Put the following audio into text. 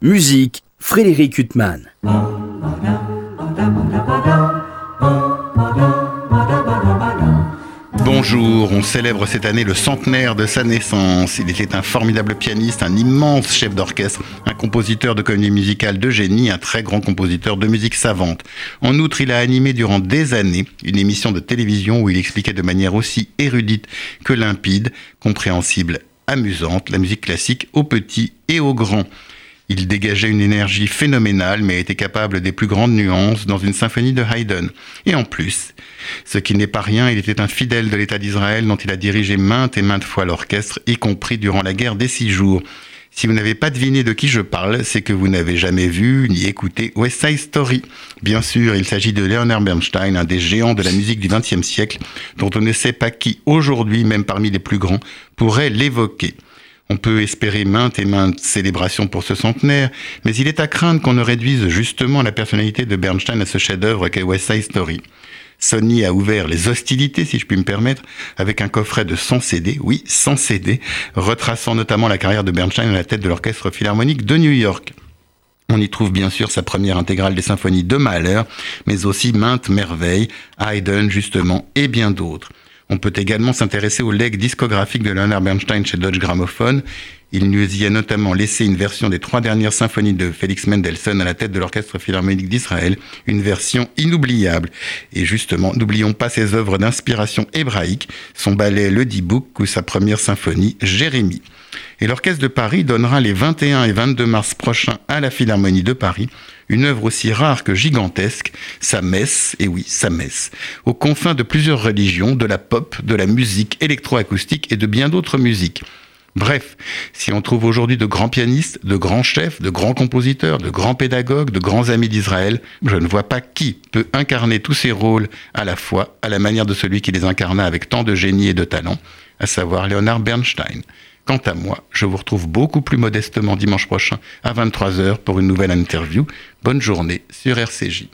Musique, Frédéric Huttman. Bonjour, on célèbre cette année le centenaire de sa naissance. Il était un formidable pianiste, un immense chef d'orchestre, un compositeur de comédie musicale de génie, un très grand compositeur de musique savante. En outre, il a animé durant des années une émission de télévision où il expliquait de manière aussi érudite que limpide, compréhensible, amusante, la musique classique aux petits et aux grands. Il dégageait une énergie phénoménale, mais était capable des plus grandes nuances dans une symphonie de Haydn. Et en plus, ce qui n'est pas rien, il était un fidèle de l'État d'Israël dont il a dirigé maintes et maintes fois l'orchestre, y compris durant la guerre des six jours. Si vous n'avez pas deviné de qui je parle, c'est que vous n'avez jamais vu ni écouté West Side Story. Bien sûr, il s'agit de Leonard Bernstein, un des géants de la musique du XXe siècle, dont on ne sait pas qui aujourd'hui, même parmi les plus grands, pourrait l'évoquer. On peut espérer maintes et maintes célébrations pour ce centenaire, mais il est à craindre qu'on ne réduise justement la personnalité de Bernstein à ce chef-d'œuvre qu'est West Side Story. Sony a ouvert les hostilités, si je puis me permettre, avec un coffret de 100 CD, oui, 100 CD, retraçant notamment la carrière de Bernstein à la tête de l'Orchestre Philharmonique de New York. On y trouve bien sûr sa première intégrale des symphonies de Mahler, mais aussi maintes merveilles, Haydn justement, et bien d'autres. On peut également s'intéresser au leg discographique de Leonard Bernstein chez Deutsche Grammophon. Il nous y a notamment laissé une version des trois dernières symphonies de Félix Mendelssohn à la tête de l'Orchestre Philharmonique d'Israël, une version inoubliable. Et justement, n'oublions pas ses œuvres d'inspiration hébraïque, son ballet Le Dibouk ou sa première symphonie Jérémie. Et l'Orchestre de Paris donnera les 21 et 22 mars prochains à la Philharmonie de Paris une œuvre aussi rare que gigantesque, sa messe, et oui, sa messe, aux confins de plusieurs religions, de la pop, de la musique électroacoustique et de bien d'autres musiques. Bref, si on trouve aujourd'hui de grands pianistes, de grands chefs, de grands compositeurs, de grands pédagogues, de grands amis d'Israël, je ne vois pas qui peut incarner tous ces rôles à la fois, à la manière de celui qui les incarna avec tant de génie et de talent, à savoir Leonard Bernstein. Quant à moi, je vous retrouve beaucoup plus modestement dimanche prochain à 23h pour une nouvelle interview. Bonne journée sur RCJ.